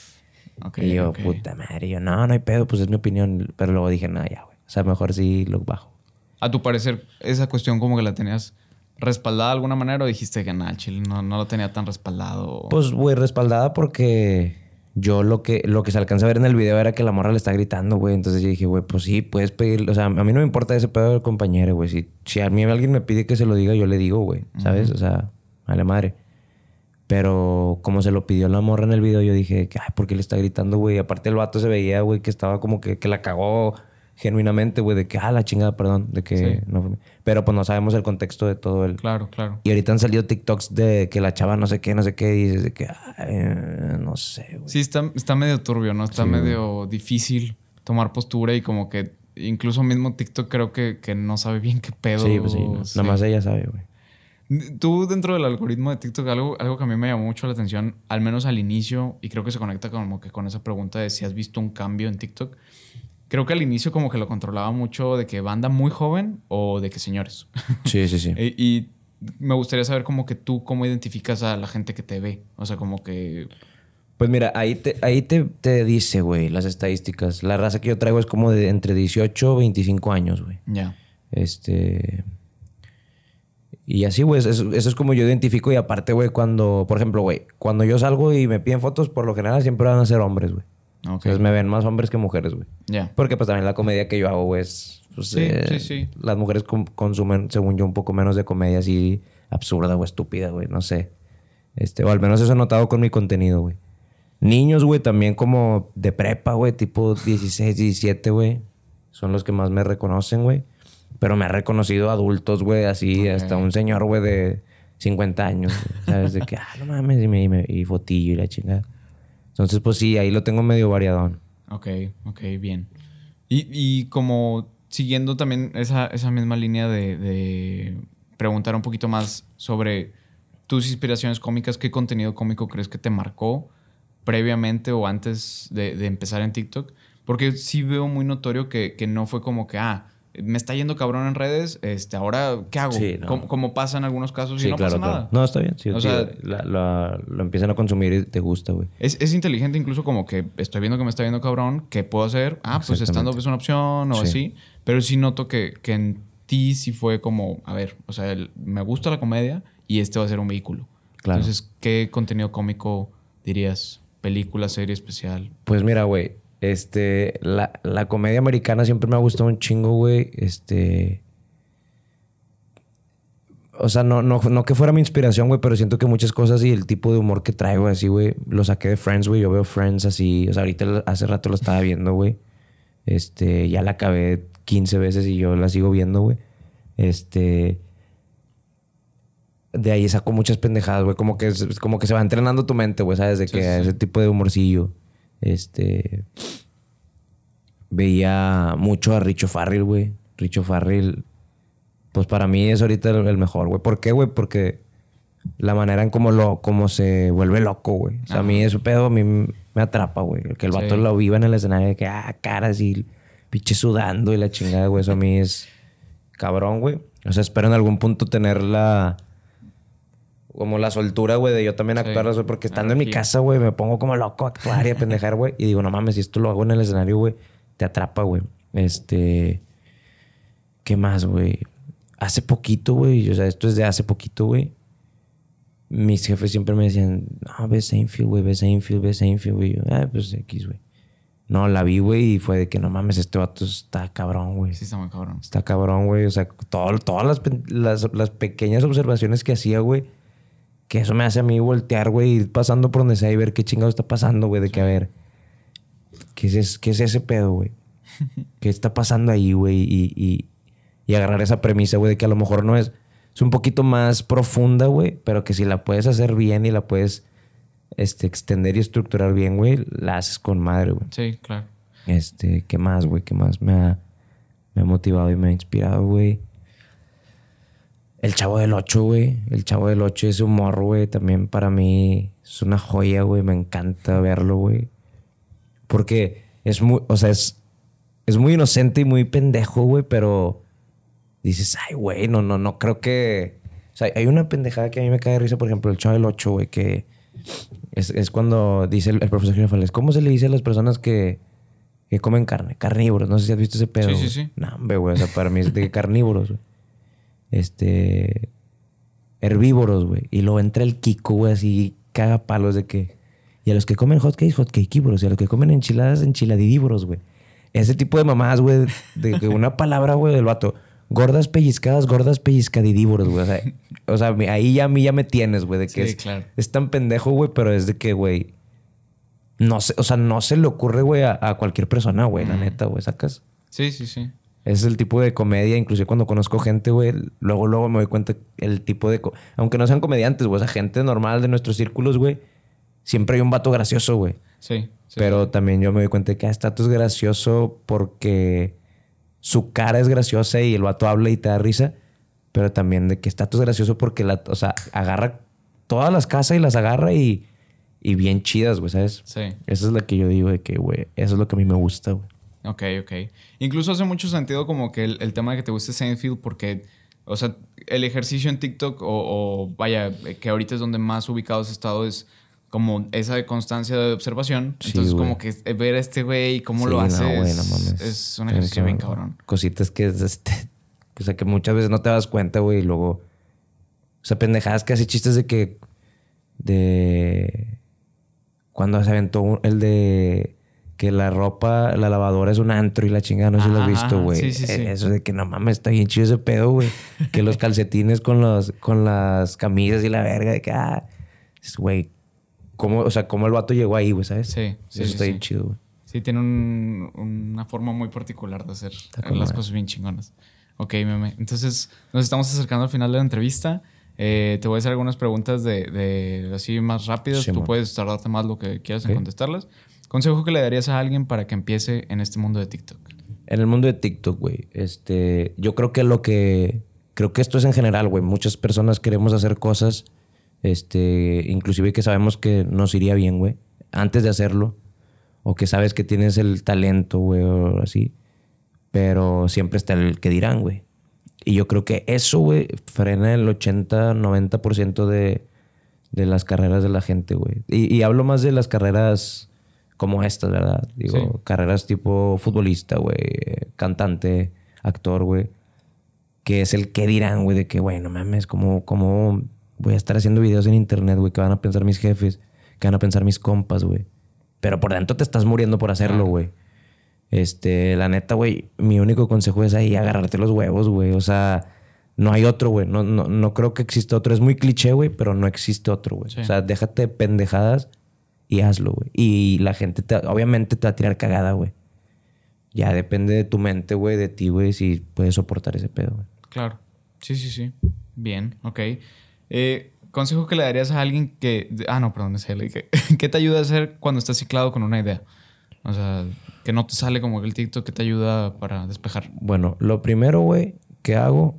Ok, y yo, puta madre. Y yo, no, no hay pedo, pues es mi opinión. Pero luego dije, no, ya, güey. O sea, mejor sí lo bajo. A tu parecer, esa cuestión como que la tenías respaldada de alguna manera o dijiste que nada, el chile no, no lo tenía tan respaldado. Pues, güey, respaldada porque yo lo que, lo que se alcanza a ver en el video era que la morra le está gritando, güey. Entonces yo dije, güey, pues sí, puedes pedir. O sea, a mí no me importa ese pedo del compañero, güey. Si, si a mí alguien me pide que se lo diga, yo le digo, güey. ¿Sabes? O sea, vale madre. Pero como se lo pidió la morra en el video, yo dije, ay, ¿por qué le está gritando, güey? Aparte el vato se veía, güey, que estaba como que, que la cagó genuinamente, güey, de que, ah, la chingada, perdón, de que Sí. no fue- Pero pues no sabemos el contexto de todo el, Claro, claro. y ahorita han salido TikToks de que la chava no sé qué, no sé qué, y dices de que, ay, no sé, güey. Sí, está, está medio turbio, ¿no? Está medio difícil tomar postura y como que incluso mismo TikTok creo que, que no sabe bien qué pedo. Sí, pues sí, no. Sí. nada más ella sabe, güey. Tú dentro del algoritmo de TikTok, algo, algo que a mí me llamó mucho la atención, al menos al inicio, y creo que se conecta como que con esa pregunta de si has visto un cambio en TikTok. Creo que al inicio como que lo controlaba mucho de que banda muy joven o de que señores. Sí, sí, sí. y, y me gustaría saber como que tú cómo identificas a la gente que te ve. O sea, como que... Pues mira, ahí te, ahí te, te dice, güey, las estadísticas. La raza que yo traigo es como de entre 18 y 25 años, güey. Ya. Este. Y así, güey, eso, eso es como yo identifico. Y aparte, güey, cuando, por ejemplo, güey, cuando yo salgo y me piden fotos, por lo general siempre van a ser hombres, güey. Entonces me ven más hombres que mujeres, güey. Ya. Porque pues también la comedia que yo hago, güey, es... pues, Sí, eh, sí, sí. Las mujeres consumen, según yo, un poco menos de comedia así absurda o estúpida, güey. No sé. Este, o al menos eso he notado con mi contenido, güey. Niños, güey, también como de prepa, güey, tipo 16, 17, güey. Son los que más me reconocen, güey. Pero me ha reconocido adultos, güey, así, hasta un señor, güey, de 50 años. ¿Sabes? De que, ah, no mames, y, me, y, me- y fotillo y la chingada. Entonces, pues sí, ahí lo tengo medio variadón. Ok, ok, bien. Y, y como siguiendo también esa, esa misma línea de, de preguntar un poquito más sobre tus inspiraciones cómicas, ¿qué contenido cómico crees que te marcó previamente o antes de, de empezar en TikTok? Porque sí veo muy notorio que, que no fue como que, ah, me está yendo cabrón en redes, este, ahora, ¿qué hago? Sí, no. como, como pasa en algunos casos y Sí, no claro, pasa claro. nada. No, está bien. Sí, O sí, sea- la- la- lo empiezan a consumir y te gusta, güey. Es, es inteligente incluso como que estoy viendo que me está viendo cabrón, ¿qué puedo hacer? Ah, pues stand-up es una opción o Sí. así. Pero sí noto que, que en ti sí fue como, a ver, o sea, el- me gusta la comedia y este va a ser un vehículo. Claro. Entonces, ¿qué contenido cómico dirías? Película, serie especial. Pues mira, güey. Este, la, la comedia americana siempre me ha gustado un chingo, güey. Este. O sea, no, no, no que fuera mi inspiración, güey, pero siento que muchas cosas y el tipo de humor que traigo así, güey, lo saqué de Friends, güey. Yo veo Friends así. O sea, ahorita hace rato lo estaba viendo, güey. Este, ya la acabé 15 veces y yo la sigo viendo, güey. Este. De ahí saco muchas pendejadas, güey. Como que, como que se va entrenando tu mente, güey, ¿sabes? De que sí, sí. ese tipo de humorcillo. Este. Veía mucho a Richo Farrell, güey. Richo Farrell, pues para mí es ahorita el, el mejor, güey. ¿Por qué, güey? Porque la manera en cómo lo, cómo se vuelve loco, güey. O sea, a mí ese pedo a mí me atrapa, güey. Que el vato Sí. lo viva en el escenario de que, ah, caras y pinche sudando y la chingada, güey. Eso a mí es cabrón, güey. O sea, espero en algún punto tener la... Como la soltura, güey, de yo también Sí. actuar, güey. Porque estando en mi casa, güey, me pongo como loco a actuar y a pendejar, güey. Y digo, no mames, si esto lo hago en el escenario, güey, te atrapa, güey. Este... ¿Qué más, güey? Hace poquito, güey. O sea, esto es de hace poquito, güey. Mis jefes siempre me decían, no, ve Seinfeld, güey, ve Seinfeld, ve Seinfeld, güey. Yo, ah, pues X, güey. No, la vi, güey, y fue de que no mames, este vato está cabrón, güey. Sí, está muy cabrón. Está cabrón, güey. O sea, todo- todas las, las, las pequeñas observaciones que hacía, güey. Que eso me hace a mí voltear, güey, ir pasando por donde sea y ver qué chingado está pasando, güey. De que, a ver, ¿qué es, qué es ese pedo, güey? ¿Qué está pasando ahí, güey? Y, y, y agarrar esa premisa, güey, de que a lo mejor no es... Es un poquito más profunda, güey, pero que si la puedes hacer bien y la puedes este, extender y estructurar bien, güey, la haces con madre, güey. Sí, claro. Este, ¿qué más, güey? ¿Qué más me ha, me ha motivado y me ha inspirado, güey? El Chavo del Ocho, güey. El Chavo del Ocho, ese humor, güey, también para mí es una joya, güey. Me encanta verlo, güey. Porque es muy, o sea, es, es muy inocente y muy pendejo, güey, pero dices, ay, güey, no, no, no creo que. O sea, hay una pendejada que a mí me cae de risa, por ejemplo, el chavo del 8, güey, que es, es cuando dice el, el profesor Girafales, ¿cómo se le dice a las personas que, que comen carne? Carnívoros. No sé si has visto ese pedo. Sí, sí, sí. No, güey. O sea, para mí es de carnívoros, güey. Este. Herbívoros, güey. Y luego entra el Kiko, güey, así caga palos de que. Y a los que comen hotcakes, hotcakeívoros. Y a los que comen enchiladas, enchiladidívoros, güey. Ese tipo de mamás, güey, de que una palabra, güey, del vato. Gordas pellizcadas, gordas pellizcadidívoros, güey. O sea, o sea, ahí ya a mí ya me tienes, güey, de que Sí, es, claro. es tan pendejo, güey, pero es de que, güey. No sé, o sea, no se le ocurre, güey, a, a cualquier persona, güey, la neta, güey, sacas. Sí, sí, sí. Ese es el tipo de comedia, inclusive cuando conozco gente, güey, luego, luego me doy cuenta el tipo de... Aunque no sean comediantes, güey, o sea, gente normal de nuestros círculos, güey, siempre hay un vato gracioso, güey. Sí. sí. Pero también yo me doy cuenta de que ah, este es gracioso porque su cara es graciosa y el vato habla y te da risa. Pero también de que este vato es gracioso porque, la, o sea, agarra todas las casas y las agarra y, y bien chidas, güey, ¿sabes? Sí. Esa es la que yo digo de que, güey, eso es lo que a mí me gusta, güey. Ok, ok. Incluso hace mucho sentido como que el, el tema de que te guste Seinfeld porque, o sea, el ejercicio en TikTok o, o, vaya, que ahorita es donde más ubicado has estado es como esa de constancia de observación. Sí, Entonces güey. como que ver a este güey y cómo Sí, lo no, hace güey, es, no es un ejercicio bien cabrón. Cositas que es este. O sea, que muchas veces no te das cuenta, güey, y luego. O sea, pendejadas que hace chistes de que. De. Cuando se aventó el de. Que la ropa, la lavadora es un antro y la chingada, no sé si lo has visto, güey. sí, sí, sí. Eh, Eso de que no mames, está bien chido ese pedo, güey. que los calcetines con, los, con las camisas y la verga, de que, ah, güey, ¿cómo, o sea, cómo el vato llegó ahí, güey, ¿sabes? Sí, sí, Eso está bien chido, güey. Sí, tiene un- una forma muy particular de hacer las cosas bien chingonas. Ok, meme. Entonces, nos estamos acercando al final de la entrevista. Eh, te voy a hacer algunas preguntas de, de así más rápidas. Tú man. puedes tardarte más lo que quieras en Ok. contestarlas. Consejo que le darías a alguien para que empiece en este mundo de TikTok. En el mundo de TikTok, güey, este, yo creo que lo que, creo que esto es en general, güey. Muchas personas queremos hacer cosas, este, inclusive que sabemos que nos iría bien, güey, antes de hacerlo, o que sabes que tienes el talento, güey, o así, pero siempre está el que dirán, güey. Y yo creo que eso, güey, frena el 80, 90% de, de las carreras de la gente, güey. Y, y hablo más de las carreras como estas, ¿verdad? Digo, Sí. carreras tipo futbolista, güey, cantante, actor, güey. Que es el que dirán, güey, de que, güey, no mames, ¿cómo, ¿cómo voy a estar haciendo videos en internet, güey? ¿Qué van a pensar mis jefes? ¿Qué van a pensar mis compas, güey? Pero por dentro te estás muriendo por hacerlo, güey. Este, la neta, güey, mi único consejo es ahí agarrarte los huevos, güey. O sea, no hay otro, güey. No, no, no creo que exista otro. Es muy cliché, güey, pero no existe otro, güey. Sí. O sea, déjate de pendejadas y hazlo, güey. Y la gente, te- obviamente, te va a tirar cagada, güey. Ya depende de tu mente, güey, de ti, güey, si puedes soportar ese pedo, güey. Claro. Sí, sí, sí. Bien, ok. Eh, consejo que le darías a alguien que... Ah, no, perdón, es él. Que, ¿Qué te ayuda a hacer cuando estás ciclado con una idea? O sea, que no te sale como el TikTok que te ayuda para despejar. Bueno, lo primero, güey, que hago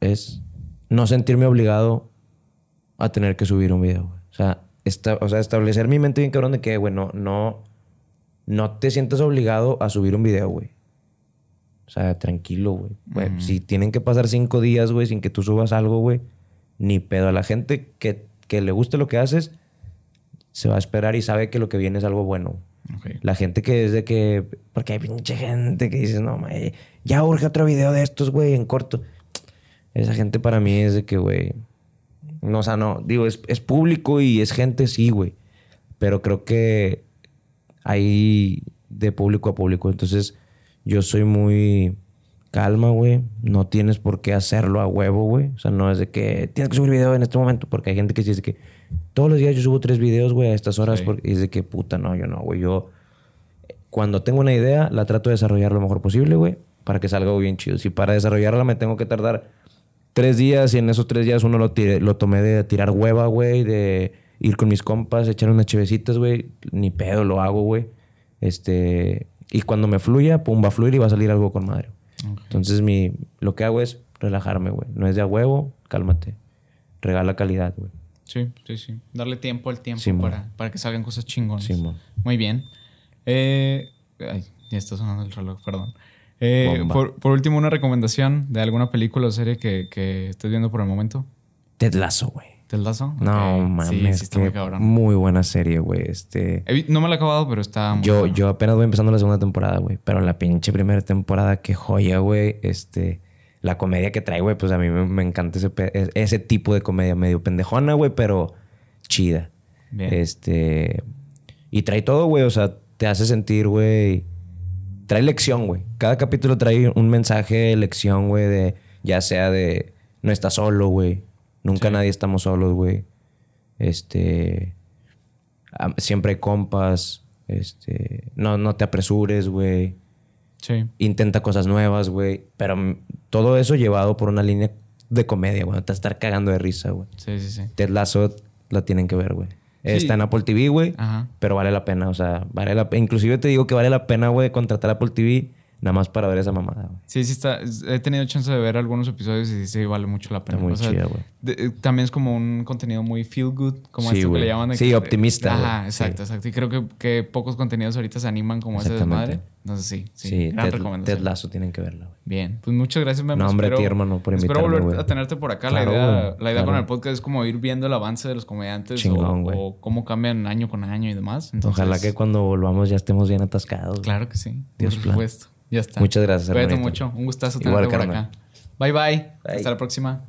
es no sentirme obligado a tener que subir un video, güey. O sea, esta- o sea, establecer mi mente bien cabrón de que, güey, no, no, no te sientas obligado a subir un video, güey. O sea, tranquilo, güey. Si tienen que pasar cinco días, güey, sin que tú subas algo, güey, ni pedo. A la gente que, que le guste lo que haces, se va a esperar y sabe que lo que viene es algo bueno. La gente que es de que. Porque hay pinche gente que dice, no, mae, ya urge otro video de estos, güey, en corto. Esa gente para mí es de que, güey. No, o sea, no. Digo, es, es público y es gente, sí, güey. Pero creo que hay de público a público. Entonces, yo soy muy calma, güey. No tienes por qué hacerlo a huevo, güey. O sea, no es de que tienes que subir video en este momento. Porque hay gente que dice que todos los días yo subo tres videos, güey, a estas horas. Sí. Porque, y es de que puta, no, yo no, güey. Yo cuando tengo una idea, la trato de desarrollar lo mejor posible, güey, para que salga bien chido. Si para desarrollarla me tengo que tardar tres días y en esos tres días uno lo, tiré- lo tomé de tirar hueva, güey, de ir con mis compas, echar unas chevecitas, güey, ni pedo lo hago, güey. Este, y cuando me fluya, pum, va a fluir y va a salir algo con madre. Entonces, mi, lo que hago es relajarme, güey. No es de a huevo, cálmate. Regala calidad, güey. Sí, sí, sí. Darle tiempo al tiempo Simón. para, para que salgan cosas chingonas. Simón. Muy bien. Eh, ay, ya está sonando el reloj, perdón. Eh, por, por último, una recomendación de alguna película o serie que, que estés viendo por el momento. Ted Lasso, güey. ¿Te lazo? No mames, Sí, muy buena serie, güey. Este, No me la he acabado, pero está muy yo, buena. yo apenas voy empezando la segunda temporada, güey. Pero la pinche primera temporada, qué joya, güey. Este, la comedia que trae, güey, pues a mí me, me encanta ese tipo de comedia medio pendejona, güey, pero chida. Bien. Este, y trae todo, güey. O sea, te hace sentir, güey. Trae lección, güey. Cada capítulo trae un mensaje, lección, güey, de ya sea de no estás solo, güey. Nunca Sí. nadie estamos solos, güey. Este. Siempre hay compas. Este. No, no te apresures, güey. Sí. Intenta cosas nuevas, güey. Pero todo eso llevado por una línea de comedia, güey. Te vas a estar cagando de risa, güey. Sí, sí, sí. Ted Lasso la tienen que ver, güey. Sí. Está en Apple TV, güey. Pero vale la pena, o sea, vale la pena. Inclusive te digo que vale la pena, güey, contratar Apple TV nada más para ver esa mamada, güey. Sí, sí está. He tenido chance de ver algunos episodios y sí vale mucho la pena. Está muy O sea, chida, güey. de- eh, también es como un contenido muy feel good, como Sí, esto que le llaman. de Sí, que- optimista, Ajá, exacto, exacto. Y creo que, que pocos contenidos ahorita se animan como ese Exactamente. desmadre. Entonces sí, sí. Sí, gran Ted, recomendación. Ted Lasso tienen que verla, güey. Bien, pues muchas gracias, Memo. No, hombre, a Espero- ti, hermano, por Espero invitarme, volver güey. a tenerte por acá. Claro, la idea, la idea con el podcast es como ir viendo el avance de los comediantes Chingón, o, o cómo cambian año con año y demás. Entonces, Ojalá que cuando volvamos ya estemos bien atascados. Claro que sí. Dios por plan. supuesto. Ya está. Muchas gracias, Cuídate hermanito. mucho. Un gustazo Igual, tenerte por carnal. acá. Bye, bye Bye. Hasta la próxima.